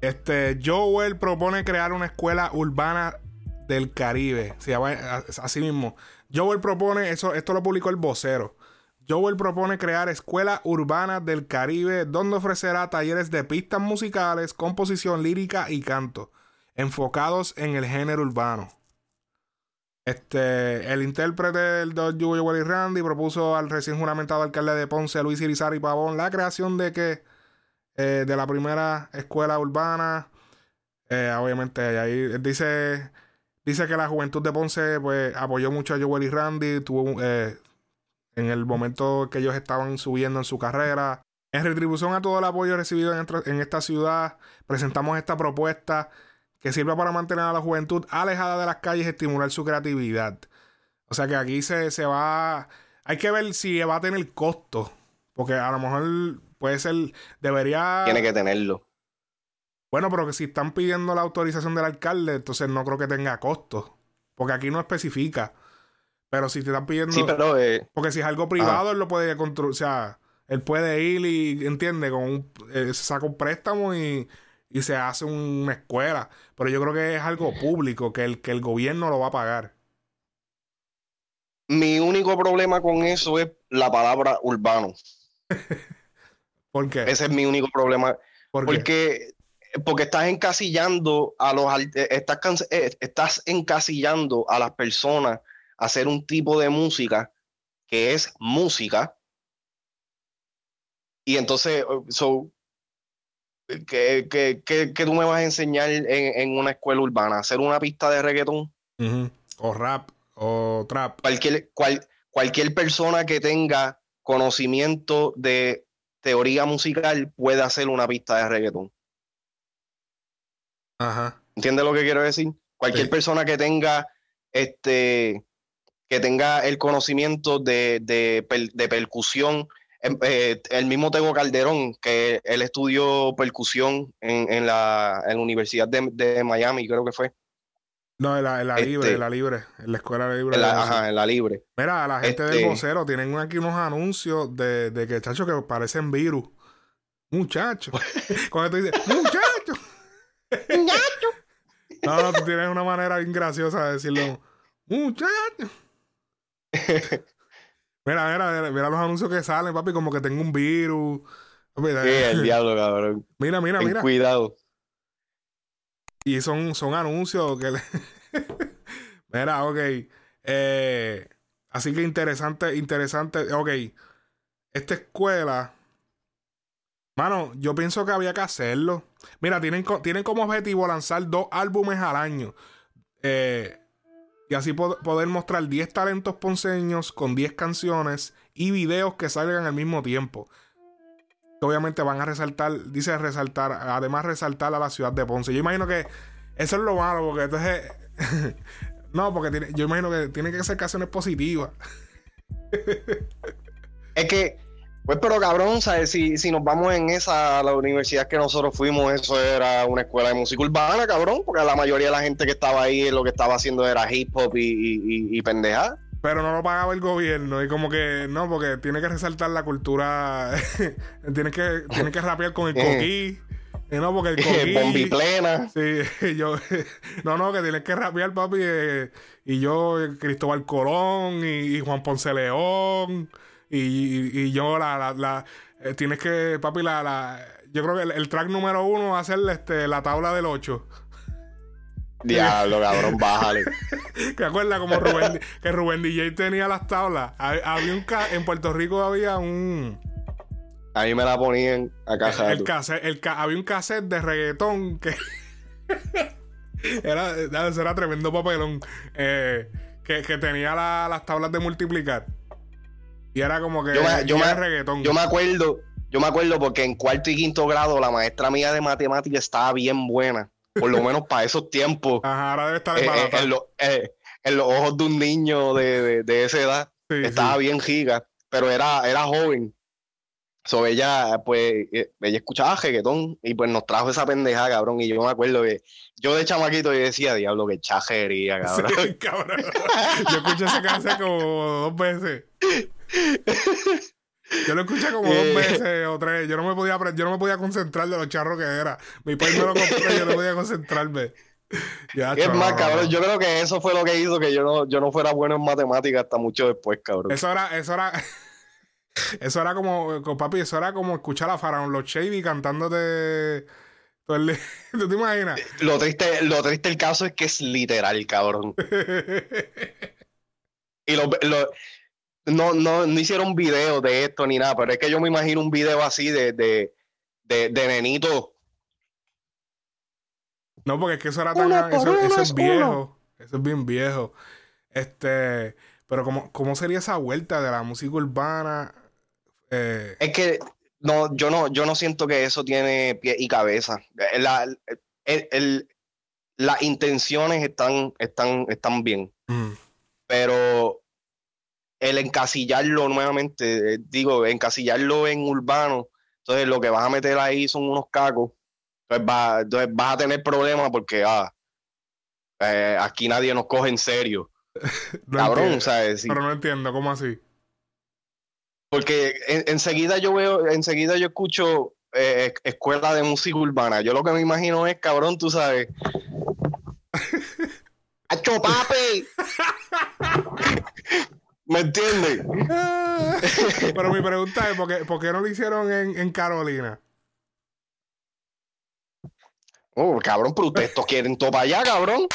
Este, Joel propone crear una escuela urbana del Caribe. Se llama así mismo. Joel propone, eso, esto lo publicó el vocero. Joel propone crear escuela urbana del Caribe donde ofrecerá talleres de pistas musicales, composición lírica y canto, enfocados en el género urbano. Este, el intérprete del Joel y Randy propuso al recién juramentado alcalde de Ponce, Luis Irizarry Pavón, la creación de que eh, de la primera escuela urbana. Eh, obviamente, ahí dice, dice que la juventud de Ponce pues, apoyó mucho a Joel y Randy. Tuvo, eh, en el momento que ellos estaban subiendo en su carrera. En retribución a todo el apoyo recibido en, esta ciudad, presentamos esta propuesta que sirve para mantener a la juventud alejada de las calles y estimular su creatividad. O sea que aquí se, se va. Hay que ver si va a tener costo. Porque a lo mejor puede ser. Debería. Tiene que tenerlo. Bueno, pero que si están pidiendo la autorización del alcalde, entonces no creo que tenga costo. Porque aquí no especifica. Pero si te están pidiendo. Sí, pero. Eh, porque si es algo privado, él lo puede construir. O sea, él puede ir y, entiende, con un, eh, saca un préstamo y, y, se hace una escuela. Pero yo creo que es algo público, que el, que el gobierno lo va a pagar. Mi único problema con eso es la palabra urbano. ¿Por qué? Ese es mi único problema. porque, porque estás encasillando a los eh, estás, estás encasillando a las personas hacer un tipo de música que es música. Y entonces, so, ¿qué, tú me vas a enseñar en, una escuela urbana? ¿Hacer una pista de reggaetón? O rap, o trap. Cualquier, cual, cualquier persona que tenga conocimiento de teoría musical puede hacer una pista de reggaetón. Ajá. ¿Entiendes lo que quiero decir? Cualquier persona que tenga este que tenga el conocimiento de, de, percusión. Em, eh, el mismo Tego Calderón, que él estudió percusión en, en, la, en la, Universidad de, Miami, creo que fue. No, en la, la libre, en este, la libre, en la escuela libre. ajá, en la libre. Mira, la gente del este vocero tienen aquí unos anuncios de, de que, chacho, que parecen virus. Muchachos. Cuando tú dices, muchacho. muchacho. no, no, tú tienes una manera bien graciosa de decirlo. Muchacho. mira, mira, mira los anuncios que salen, papi, como que tengo un virus. sí, el diablo, cabrón. Mira, mira, mira. Cuidado. Y son, son anuncios que Mira, ok. Eh, así que interesante, interesante. Ok. Esta escuela. Mano, yo pienso que había que hacerlo. Mira, tienen, tienen como objetivo lanzar dos álbumes al año. Eh, y así poder mostrar 10 talentos ponceños con 10 canciones y videos que salgan al mismo tiempo. Obviamente van a resaltar, dice resaltar, además resaltar a la ciudad de Ponce. Yo imagino que eso es lo malo, porque entonces. no, porque yo imagino que tiene que ser canciones positivas. es que pues, pero cabrón, ¿sabes? Si, si nos vamos en esa, la universidad que nosotros fuimos, eso era una escuela de música urbana, cabrón, porque la mayoría de la gente que estaba ahí lo que estaba haciendo era hip hop y, y, y pendeja. Pero no lo pagaba el gobierno y como que no, porque tiene que resaltar la cultura, tiene que tiene que rapear con el coquí. Y no, porque el coquí. Bombi plena. Sí, yo. No, no, que tienes que rapear, papi. Eh, y yo, Cristóbal Colón y, y Juan Ponce León. Y, y, yo la, la, eh, tienes que, papi, la, la yo creo que el, track número uno va a ser este, la tabla del 8. Diablo, cabrón, bájale. ¿Te acuerdas como Rubén, que Rubén DJ tenía las tablas? Había un en Puerto Rico había un. Ahí me la ponían a casa. El, el, había un cassette de reggaetón que. era, era tremendo papelón. Eh, que, que, tenía las tablas de multiplicar. Y era como que yo me, yo reggaetón. Yo me acuerdo, yo me acuerdo porque en cuarto y quinto grado la maestra mía de matemáticas estaba bien buena. Por lo menos para esos tiempos. Ajá, ahora debe estar eh, eh, en, eh, en, los ojos de un niño de, de, esa edad. estaba bien giga, pero era, era joven. So, ella, pues, ella escuchaba reggaetón y pues nos trajo esa pendeja, cabrón. Y yo me acuerdo que yo de chamaquito yo decía, diablo, qué chajería, cabrón. cabrón. Yo escuché esa canción como dos veces. Yo lo escuché como dos eh. veces o tres. Yo no me podía yo no me podía concentrar de lo charro que era. Mi país me lo compró y yo no podía concentrarme. es más, cabrón, yo creo que eso fue lo que hizo que yo no, yo no fuera bueno en matemáticas hasta mucho después, cabrón. Eso era, eso era, eso era como, papi, eso era como escuchar a Faraón Los Shady cantándote ¿Tú te imaginas? Lo triste, lo triste del caso es que es literal, cabrón. y lo, no, no, no hicieron video de esto ni nada, pero es que yo me imagino un video así de, de, de, de nenito. No, porque es que eso era tan. Eso, es viejo. Eso es bien viejo. Este. Pero, ¿cómo, ¿cómo sería esa vuelta de la música urbana? Eh, es que no, yo no, yo no siento que eso tiene pie y cabeza. Eh, la, las intenciones están, están, están bien. Mm. Pero el encasillarlo nuevamente, eh, digo, encasillarlo en urbano, entonces lo que vas a meter ahí son unos cacos. Entonces, va, entonces vas a tener problemas porque ah, eh, aquí nadie nos coge en serio. Cabrón, ¿sabes? Pero no entiendo, ¿cómo así? Porque enseguida yo veo, enseguida yo escucho eh, escuela de música urbana. Yo lo que me imagino es, cabrón, tú sabes. ¡Acho papi! ¿Me entiendes? Pero mi pregunta es, ¿por qué, ¿por qué no lo hicieron en, en Carolina? Oh, cabrón, pero ustedes quieren todo para allá, cabrón.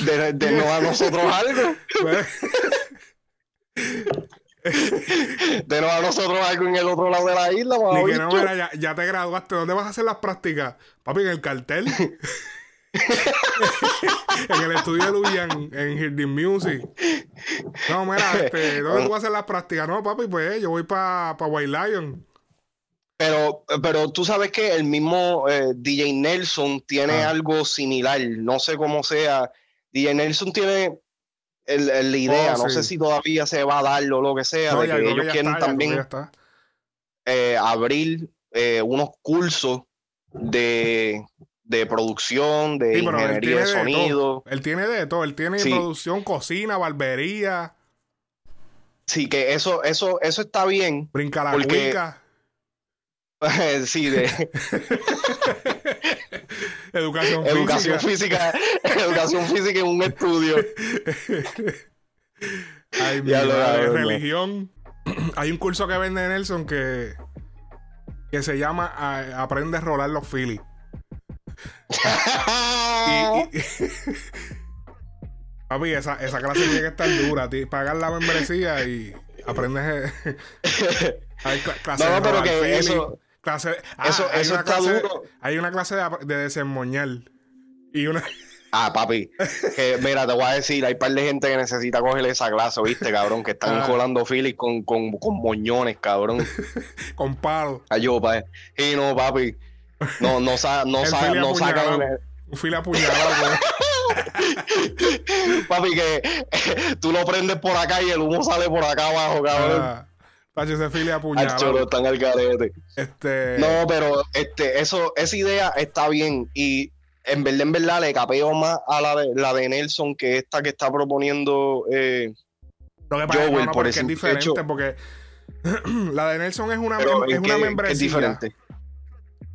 De, de no a nosotros algo. de no a nosotros algo en el otro lado de la isla, Ni que no, mira, ya, te graduaste. ¿Dónde vas a hacer las prácticas? Papi, en el cartel. en el estudio de Luyan, en Hearding Music. No, mira, este, ¿dónde tú vas a hacer las prácticas? No, papi, pues yo voy para pa White Lion. Pero, pero tú sabes que el mismo eh, DJ Nelson tiene ah. algo similar. No sé cómo sea. DJ Nelson tiene el, la idea. Oh, no sé si todavía se va a dar o lo que sea, de que ellos quieren también eh, abrir eh, unos cursos de, de producción, de ingeniería de sonido. Él tiene de todo, él tiene producción, cocina, barbería. Sí, que eso, eso, eso está bien. Brinca la porque... sí, de educación, educación física. educación física en un estudio. Ay, mi religión. Hay un curso que vende Nelson que, que se llama Aprende a rolar los Phillies. Papi, esa, esa clase tiene que estar dura. Pagar la membresía y aprendes. hay clases no, pero que eso Clase, ah, eso, eso está duro. Hay una clase de, de Y una. Ah, papi. Que, mira, te voy a decir, hay un par de gente que necesita cogerle esa clase, ¿viste, cabrón? Que están colando filis con, con, con, moñones, cabrón. con palos. Ayú, papi. Y no, papi. No, no, sa no, sa no sacan. Un fila apuñalado, Papi, que tú lo prendes por acá y el humo sale por acá abajo, cabrón. Ah. Este... No, pero este, eso, esa idea está bien. Y en verdad, en verdad, le capeo más a la de, la de Nelson que esta que está proponiendo eh, Lo que pasa es es diferente, porque la de Nelson es una, es una membresía. Es diferente.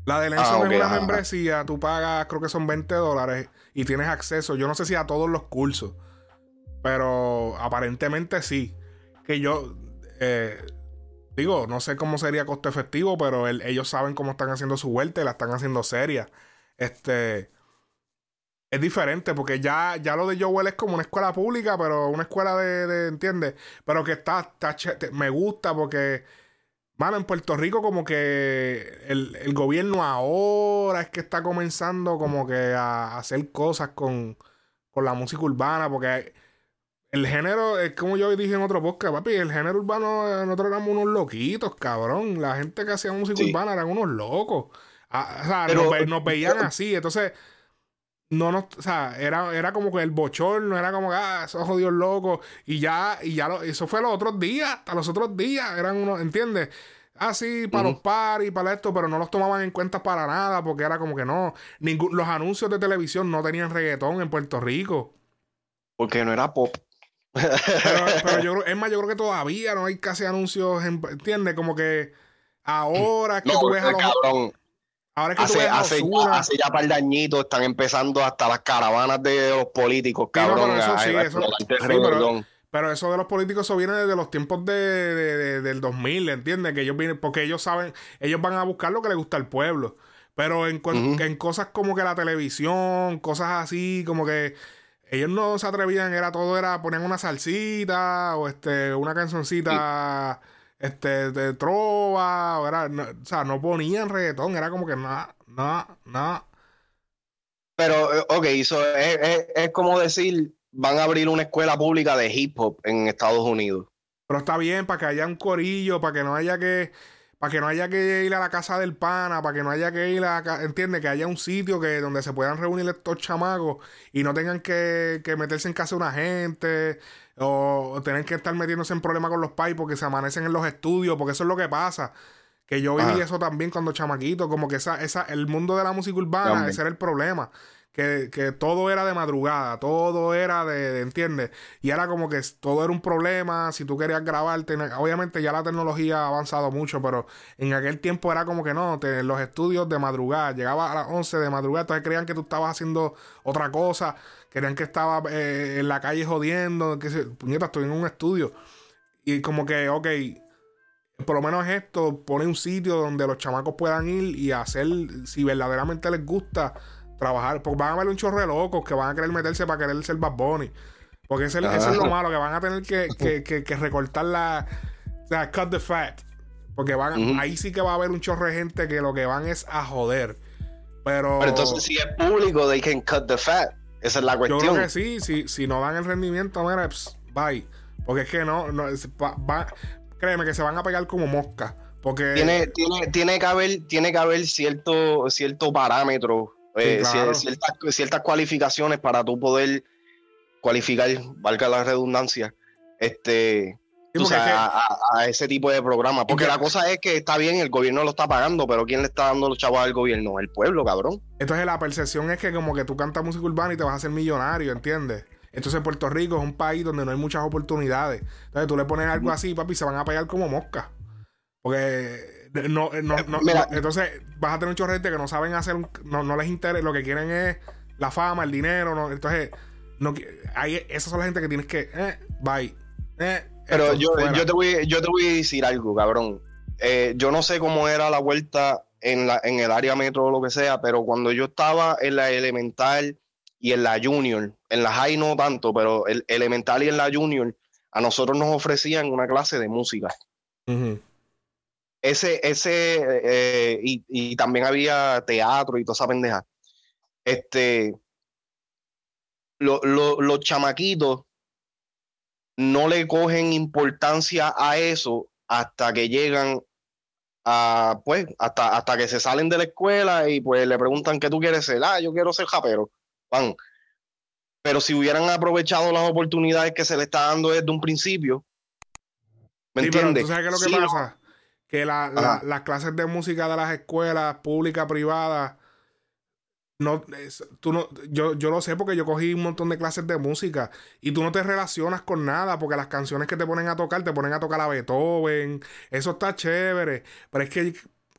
La de Nelson ah, es una membresía, tú pagas, creo que son 20 dólares y tienes acceso, yo no sé si a todos los cursos, pero aparentemente sí. Que yo, eh, Digo, no sé cómo sería costo efectivo, pero ellos saben cómo están haciendo su vuelta y la están haciendo seria. Este. Es diferente porque ya, ya lo de Joel es como una escuela pública, pero una escuela de, de ¿entiendes? Pero que está, está me gusta porque, mano, en Puerto Rico como que el, el, gobierno ahora es que está comenzando como que a hacer cosas con, con la música urbana, porque el género, es como yo dije en otro podcast, papi, el género urbano, eh, nosotros éramos unos loquitos, cabrón. La gente que hacía música urbana eran unos locos. Ah, o sea, nos, veían así. Entonces, no nos, o sea, era, era como que el bochorno, era como, ah, esos jodidos locos. Y ya, y ya eso fue los otros días, hasta los otros días, eran unos, ¿entiendes? Así, ah, para los paris, para esto, pero no los tomaban en cuenta para nada, porque era como que no. los anuncios de televisión no tenían reggaetón en Puerto Rico. Porque no era pop. Pero, yo es más, yo creo que todavía no hay casi anuncios, ¿entiendes? Como que ahora es que tú ves a los... Ahora es que hace, hace, ya, hace ya par de añitos están empezando hasta las caravanas de los políticos, cabrón. pero, eso, de los políticos, eso viene desde los tiempos de, del 2000, ¿entiendes? Que ellos vienen, porque ellos saben, ellos van a buscar lo que le gusta al pueblo. Pero en, en cosas como que la televisión, cosas así, como que ellos no se atrevían, era todo, era ponían una salsita o este, una cancioncita este, de trova, o, era, o sea, no ponían reggaetón, era como que nada, nada, nada. Pero, eh, ok, eso es, es, como decir, van a abrir una escuela pública de hip hop en Estados Unidos. Pero está bien, para que haya un corillo, para que no haya que para que no haya que ir a la casa del pana, para que no haya que ir a, entiende, que haya un sitio que donde se puedan reunir estos chamacos y no tengan que, meterse en casa de una gente o, tener que estar metiéndose en problemas con los pais porque se amanecen en los estudios, porque eso es lo que pasa. Que yo viví eso también cuando chamaquito, como que esa, esa, el mundo de la música urbana, ese era el problema que, todo era de madrugada, todo era de, ¿entiendes? Y era como que todo era un problema, si tú querías grabarte, obviamente ya la tecnología ha avanzado mucho, pero en aquel tiempo era como que no, los estudios de madrugada, llegaba a las 11 de madrugada, entonces creían que tú estabas haciendo otra cosa, querían que estaba eh, en la calle jodiendo, que se, puñeta, estoy en un estudio. Y como que, ok, por lo menos esto, pone un sitio donde los chamacos puedan ir y hacer, si verdaderamente les gusta, trabajar. Porque van a haber un chorro de locos que van a querer meterse para querer ser Bad Bunny. Porque eso es lo malo, que van a tener que, que, que, recortar la. O sea, cut the fat. Porque van, ahí sí que va a haber un chorro de gente que lo que van es a joder. Pero, Pero entonces, si es público, they can cut the fat. Esa es la cuestión. Yo creo que sí. Si, si no dan el rendimiento, mira, bye. Porque es que no. no va, créeme que se van a pegar como mosca. Porque... Tiene, tiene, tiene, que haber, tiene que haber cierto, cierto parámetro eh, ciertas, cualificaciones para tú poder cualificar, valga la redundancia, este, a, ese tipo de programa. Porque la cosa es que está bien, el gobierno lo está pagando, pero ¿quién le está dando los chavos al gobierno? El pueblo, cabrón. Entonces la percepción es que como que tú cantas música urbana y te vas a hacer millonario, ¿entiendes? Entonces Puerto Rico es un país donde no hay muchas oportunidades. Entonces tú le pones algo así, papi, se van a pegar como mosca. Porque no, no, no, entonces vas a tener muchos gente que no saben hacer, no, les interesa, lo que quieren es la fama, el dinero, no, entonces no, hay, esas son la gente que tienes que, eh, bye. Eh, Pero yo, yo, te voy, yo te voy a decir algo, cabrón. Eh, yo no sé cómo era la vuelta en, la, en el área metro o lo que sea, pero cuando yo estaba en la elemental y en la junior, en la high no tanto, pero el elemental y en la junior, a nosotros nos ofrecían una clase de música ese, ese, eh, y, también había teatro y toda esa pendeja. Este, los chamaquitos no le cogen importancia a eso hasta que llegan a, pues, hasta, hasta que se salen de la escuela y pues le preguntan qué tú quieres ser. Ah, yo quiero ser japero. Van. Pero si hubieran aprovechado las oportunidades que se le está dando desde un principio, ¿me entiendes? sabes qué es lo que pasa? Que las clases de música de las escuelas públicas, privadas, no, tú no, yo, yo lo sé porque yo cogí un montón de clases de música y tú no te relacionas con nada porque las canciones que te ponen a tocar te ponen a tocar a Beethoven, eso está chévere, pero es que,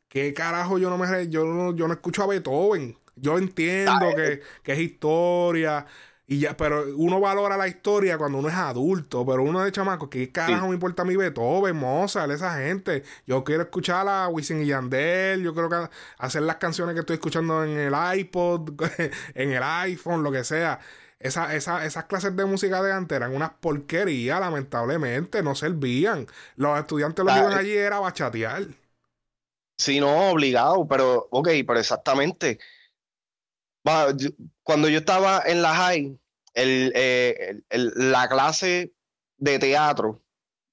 ¿qué carajo yo no me, yo no, yo no escucho a Beethoven? Yo entiendo que, que es historia, y ya, pero uno valora la historia cuando uno es adulto, pero uno de chamaco, ¿qué carajo me importa a mi Beethoven, Mozart, esa gente? Yo quiero escuchar a Wisin y Yandel, yo quiero que hacer las canciones que estoy escuchando en el iPod, en el iPhone, lo que sea. Esa, esa, esas clases de música de antes eran unas porquerías, lamentablemente, no servían. Los estudiantes lo que iban allí era bachatear. Sí, no, obligado, pero, ok, pero exactamente cuando yo estaba en la high, eh, la clase de teatro,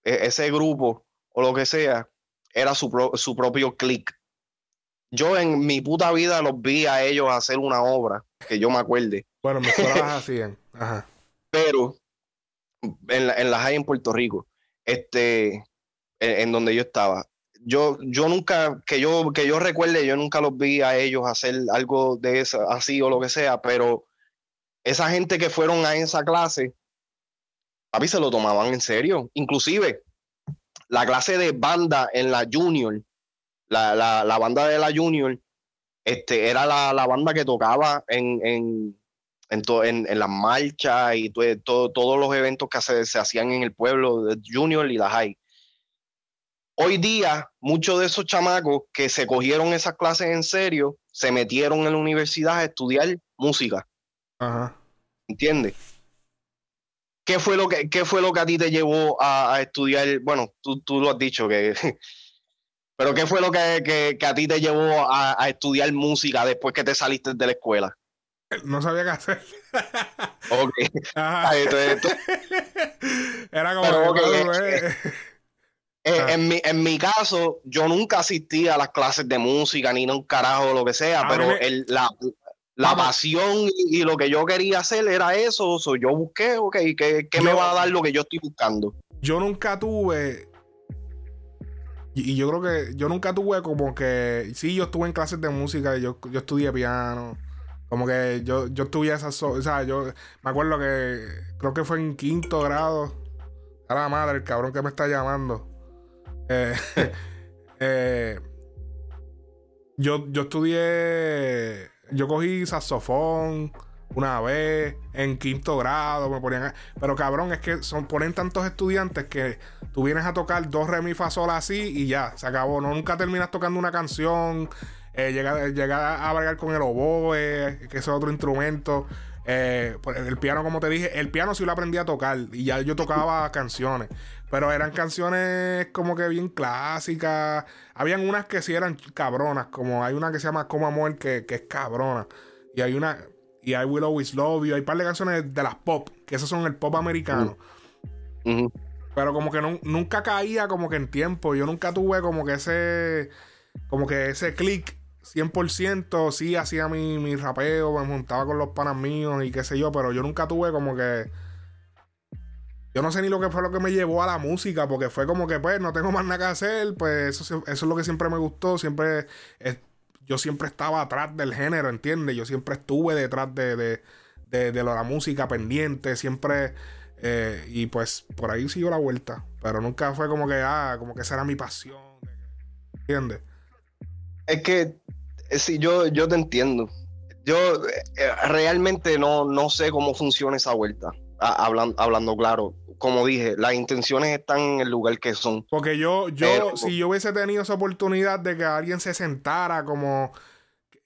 e, ese grupo o lo que sea, era su, propio click. Yo en mi puta vida los vi a ellos hacer una obra, que yo me acuerde. Bueno, mis hacían. Ajá. Pero en la, en la high en Puerto Rico, este, en donde yo estaba, yo, yo nunca, que yo, que yo recuerde, yo nunca los vi a ellos hacer algo de eso, así o lo que sea, pero esa gente que fueron a esa clase papi, se lo tomaban en serio. Inclusive, la clase de banda en la junior, la, la, la banda de la junior, este, era la, la banda que tocaba en, en, en, en, las marchas y todo, todos los eventos que se, se hacían en el pueblo de junior y la high. Hoy día, muchos de esos chamacos que se cogieron esas clases en serio, se metieron en la universidad a estudiar música. Ajá. ¿Entiendes? ¿Qué fue, lo que, ¿Qué fue lo que a ti te llevó a, a estudiar? Bueno, tú, tú, lo has dicho, que, pero ¿qué fue lo que, que, que a ti te llevó a, a, estudiar música después que te saliste de la escuela? No sabía qué hacer. ok. Ajá. Era como... Pero, okay, eh, ah. en, mi, en mi caso, yo nunca asistí a las clases de música, ni un carajo, lo que sea, pero el, la, la pasión y, lo que yo quería hacer era eso. yo busqué, ok, ¿qué, qué me va a dar lo que yo estoy buscando? Yo nunca tuve. Y, yo creo que yo nunca tuve como que. Sí, yo estuve en clases de música, yo, yo estudié piano. Como que yo, yo estudié esas. O sea, yo me acuerdo que. Creo que fue en quinto grado. A la madre, el cabrón que me está llamando. Eh, eh, yo, yo estudié. Yo cogí saxofón una vez en quinto grado, me ponían. Pero cabrón, es que son, ponen tantos estudiantes que tú vienes a tocar dos re mi fa sol así y ya, se acabó. No, nunca terminas tocando una canción. Eh, llega, a bregar con el oboe, que es otro instrumento. Eh, pues, el piano, como te dije, el piano sí lo aprendí a tocar y ya yo tocaba canciones. Pero eran canciones como que bien clásicas. Habían unas que sí eran cabronas, como hay una que se llama Como Amor, que, que es cabrona. Y hay una, y I Will Always Love You. Hay un par de canciones de las pop, que esos son el pop americano. Pero como que nunca caía como que en tiempo. Yo nunca tuve como que ese, como que ese click 100%. Sí hacía mi, mi rapeo, me montaba con los panas míos y qué sé yo, pero yo nunca tuve como que yo no sé ni lo que fue lo que me llevó a la música, porque fue como que, pues, no tengo más nada que hacer, pues eso, es lo que siempre me gustó, siempre, yo siempre estaba atrás del género, ¿entiendes? Yo siempre estuve detrás de, de, de, la música pendiente, siempre, eh, y pues por ahí siguió la vuelta, pero nunca fue como que, ah, como que esa era mi pasión, ¿entiendes? Es que, eh, sí, yo, yo te entiendo. Yo eh, realmente no, no sé cómo funciona esa vuelta. Hablando, hablando claro, como dije, las intenciones están en el lugar que son. Porque yo, yo, si yo hubiese tenido esa oportunidad de que alguien se sentara como.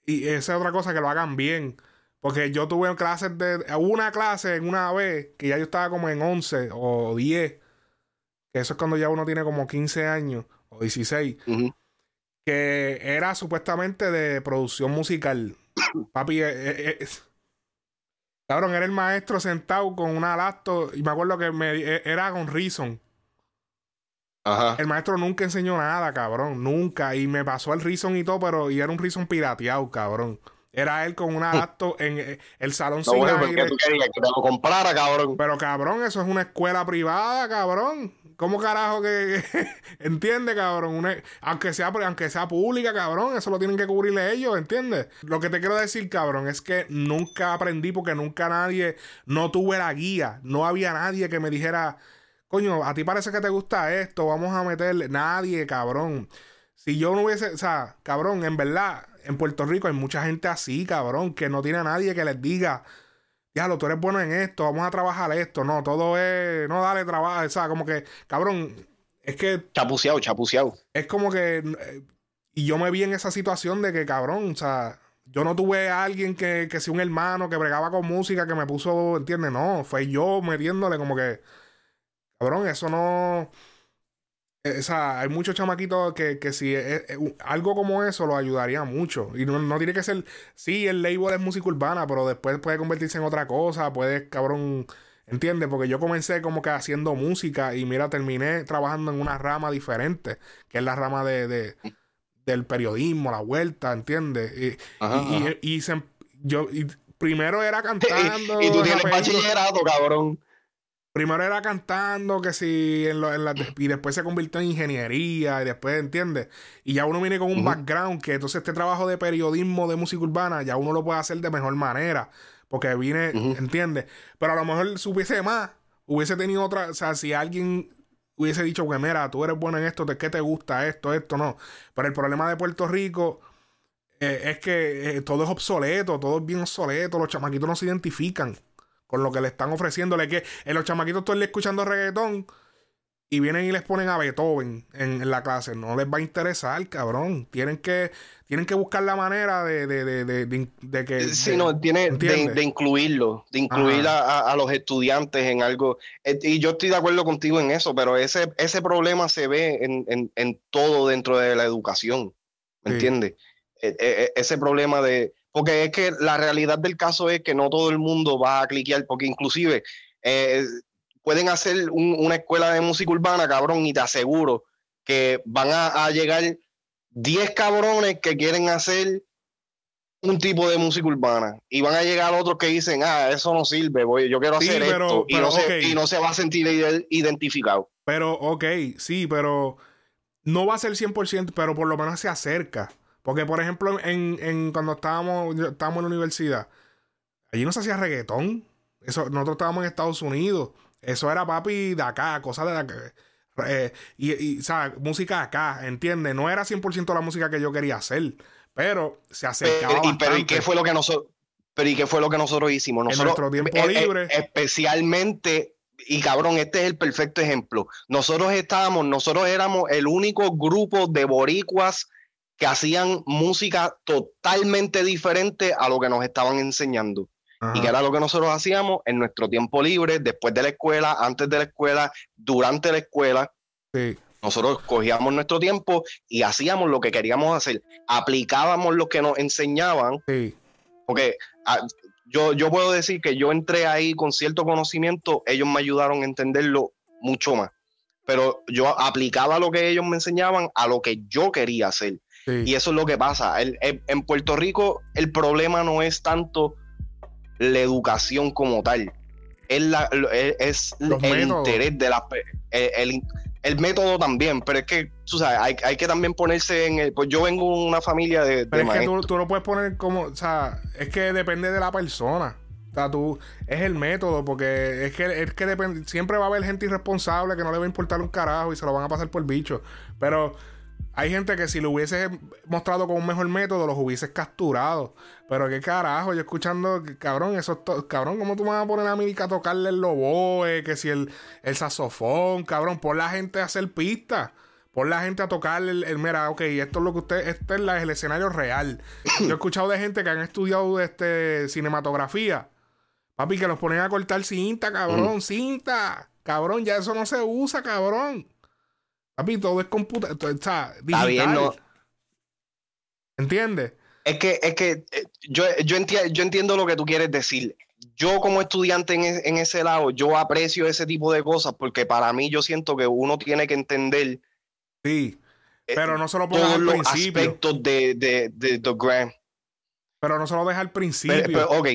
Y esa es otra cosa, que lo hagan bien. Porque yo tuve clases de. Una clase en una vez que ya yo estaba como en 11 o 10. Que eso es cuando ya uno tiene como 15 años o 16. Que era supuestamente de producción musical. Papi, eh, eh, eh, Cabrón, era el maestro sentado con una laptop y me acuerdo que me, e, era con Reason. Ajá. El maestro nunca enseñó nada, cabrón. Nunca. Y me pasó el Reason y todo, pero y era un Reason pirateado, cabrón. Era él con una laptop en eh, el salón no, sin bueno, aire. Tú querías que te lo comprara, cabrón. Pero cabrón, eso es una escuela privada, cabrón. ¿Cómo carajo que, entiende, cabrón? aunque, sea, aunque sea pública, cabrón, eso lo tienen que cubrirle ellos, ¿entiendes? Lo que te quiero decir, cabrón, es que nunca aprendí porque nunca nadie, no tuve la guía, no había nadie que me dijera, coño, a ti parece que te gusta esto, vamos a meterle. Nadie, cabrón. Si yo no hubiese, o sea, cabrón, en verdad, en Puerto Rico hay mucha gente así, cabrón, que no tiene a nadie que les diga lo tú eres bueno en esto, vamos a trabajar esto. No, todo es, no, dale trabajo, o sea, como que, cabrón, es que... Chapuceado, chapuceado. Es como que... Y yo me vi en esa situación de que, cabrón, o sea, yo no tuve a alguien que, que sea un hermano que bregaba con música que me puso, ¿entiendes? No, fue yo metiéndole como que, cabrón, eso no... Eh, o sea, hay muchos chamaquitos que, que si algo como eso lo ayudaría mucho. Y no, tiene que ser, sí, el label es música urbana, pero después puede convertirse en otra cosa, puede, cabrón, ¿entiendes? Porque yo comencé como que haciendo música y mira, terminé trabajando en una rama diferente, que es la rama de, del periodismo, la vuelta, ¿entiendes? Y, y, yo primero era cantando. y, tú tienes bachillerato, cabrón primero era cantando, que si en, la, y después se convirtió en ingeniería, y después, ¿entiendes? Y ya uno viene con un background que entonces este trabajo de periodismo de música urbana ya uno lo puede hacer de mejor manera, porque viene, ¿entiendes? Pero a lo mejor supiese más, hubiese tenido otra, o sea, si alguien hubiese dicho que mira, tú eres bueno en esto, ¿de qué te gusta esto, esto, no? Pero el problema de Puerto Rico eh, es que eh, todo es obsoleto, todo es bien obsoleto, los chamaquitos no se identifican con lo que le están ofreciéndole, que en los chamaquitos todo el escuchando reggaetón y vienen y les ponen a Beethoven en, la clase. No les va a interesar, cabrón. Tienen que, tienen que buscar la manera de, de, de, de que. Sí, no, tiene de, incluirlo, de incluir a, los estudiantes en algo. Eh, y yo estoy de acuerdo contigo en eso, pero ese, ese problema se ve en, en, todo dentro de la educación. ¿Me entiendes? E, e, e, ese problema de. Porque es que la realidad del caso es que no todo el mundo va a cliquear, porque inclusive. Eh, pueden hacer una escuela de música urbana, cabrón, y te aseguro que van a, llegar 10 cabrones que quieren hacer un tipo de música urbana y van a llegar otros que dicen, ah, eso no sirve, voy, yo quiero hacer esto y, no se, y, no se, va a sentir identificado. Pero, ok, sí, pero no va a ser 100%, pero por lo menos se acerca. Porque, por ejemplo, en, en cuando estábamos, estábamos en la universidad, allí no se hacía reggaetón. Eso, nosotros estábamos en Estados Unidos. Eso era papi de acá, cosas de acá. Eh, y, y, ¿sabes? Música acá, ¿entiendes? No era 100% la música que yo quería hacer, pero se acercaba pero, y, pero, ¿y qué fue lo que nosotros... Pero ¿y qué fue lo que nosotros hicimos? Nosotros, en nuestro tiempo eh, eh, libre. especialmente, y cabrón, este es el perfecto ejemplo. Nosotros estábamos, nosotros éramos el único grupo de boricuas que hacían música totalmente diferente a lo que nos estaban enseñando. Y que era lo que nosotros hacíamos en nuestro tiempo libre, después de la escuela, antes de la escuela, durante la escuela. Nosotros cogíamos nuestro tiempo y hacíamos lo que queríamos hacer. Aplicábamos lo que nos enseñaban. Porque ah, yo, yo puedo decir que yo entré ahí con cierto conocimiento, ellos me ayudaron a entenderlo mucho más. Pero yo aplicaba lo que ellos me enseñaban a lo que yo quería hacer. Y eso es lo que pasa. en Puerto Rico el problema no es tanto la educación como tal. Es, la, es el interés de la... El, el, método también, pero es que, tú sabes, hay, hay, que también ponerse en el... Pues yo vengo de una familia de... Pero es que tú, tú, lo puedes poner como... O sea, es que depende de la persona. O sea, tú... Es el método, porque es que, es que depende... Siempre va a haber gente irresponsable que no le va a importar un carajo y se lo van a pasar por bicho. Pero hay gente que si lo hubiese mostrado con un mejor método, los hubieses capturado. Pero qué carajo, yo escuchando, cabrón, eso es cabrón, ¿cómo tú me vas a poner a mí a tocarle el loboe? Que si el, el saxofón, cabrón, pon la gente a hacer pistas. Pon la gente a tocarle el, mira, ok, esto es lo que usted, este es el escenario real. Yo he escuchado de gente que han estudiado este cinematografía. Papi, que los ponen a cortar cinta, cabrón, mm. cinta. Cabrón, ya eso no se usa, cabrón. Papi, todo es computador, o sea, digital. ¿Entiendes? Es que, es que eh, yo, yo, yo entiendo lo que tú quieres decir. Yo como estudiante en, en, ese lado, yo aprecio ese tipo de cosas porque para mí yo siento que uno tiene que entender. Sí, eh, pero no solo todos al los aspectos de, de, de, The Grand. Pero no solo deja al principio. Pero, ok.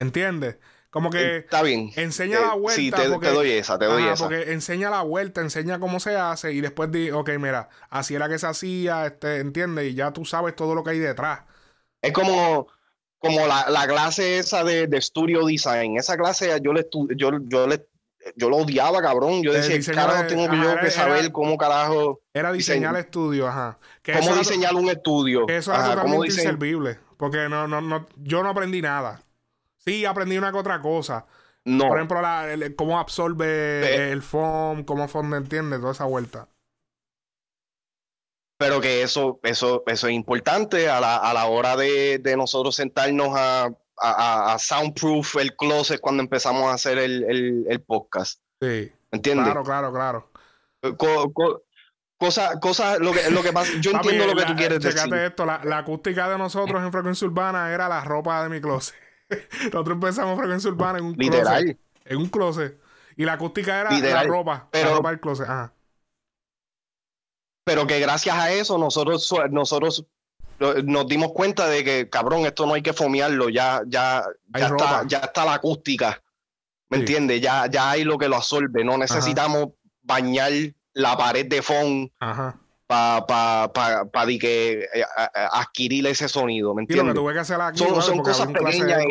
¿Entiendes? Como que eh, está bien. enseña la vuelta. Sí, te, doy esa, te doy esa. Porque enseña la vuelta, enseña cómo se hace y después di, ok, mira, así era que se hacía, este, ¿entiendes? Y ya tú sabes todo lo que hay detrás. Es como, como la, la clase esa de, de, Studio Design. Esa clase yo le yo, yo le yo lo odiaba, cabrón. Yo decía, carajo, tengo que yo que saber cómo carajo. Era diseñar estudio, ajá. cómo diseñar un estudio. eso era totalmente inservible. Porque no, no, no, yo no aprendí nada. Sí, aprendí una que otra cosa. No. Por ejemplo, cómo absorbe el foam, cómo foam entiende, toda esa vuelta. Pero que eso, eso, eso es importante a la, a la hora de, de nosotros sentarnos a, a, a, soundproof el closet cuando empezamos a hacer el, el, el podcast. Sí. ¿Entiendes? Claro, claro, claro. Cosa, cosa, lo que, lo que pasa, yo entiendo lo que tú quieres decir. esto, la, la acústica de nosotros en frecuencia urbana era la ropa de mi closet. Nosotros empezamos frecuencia urbana en un closet. En un closet. Y la acústica era la ropa. Pero, la ropa del closet. Pero que gracias a eso nosotros, nosotros nos dimos cuenta de que, cabrón, esto no hay que fomearlo. Ya, ya, ya, está, ya está la acústica. ¿Me entiendes? Ya, ya hay lo que lo absorbe. No necesitamos bañar la pared de foam. Para pa, pa, pa que, eh, adquirir ese sonido, ¿me entiendes? que hacer aquí, son, cosas pequeñas.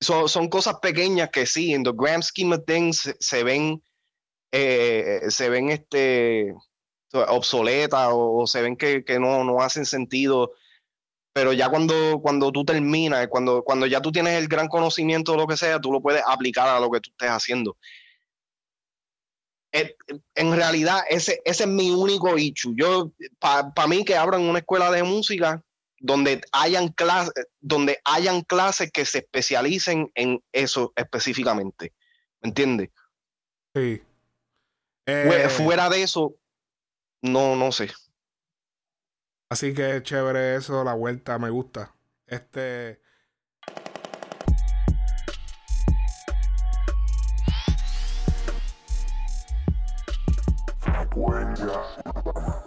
son, son cosas pequeñas que sí, en the grand scheme of things se, ven, eh, se ven este, obsoletas o, se ven que, que, no, no hacen sentido. Pero ya cuando, cuando tú terminas, cuando, cuando ya tú tienes el gran conocimiento de lo que sea, tú lo puedes aplicar a lo que tú estés haciendo. En realidad, ese, ese es mi único issue. Yo, para mí, que abran una escuela de música, donde hayan clases, donde hayan clases que se especialicen en eso específicamente. ¿Me entiendes? Sí. Eh, fuera de eso, no, no sé. Así que chévere eso, la vuelta me gusta. Este. Cuenca.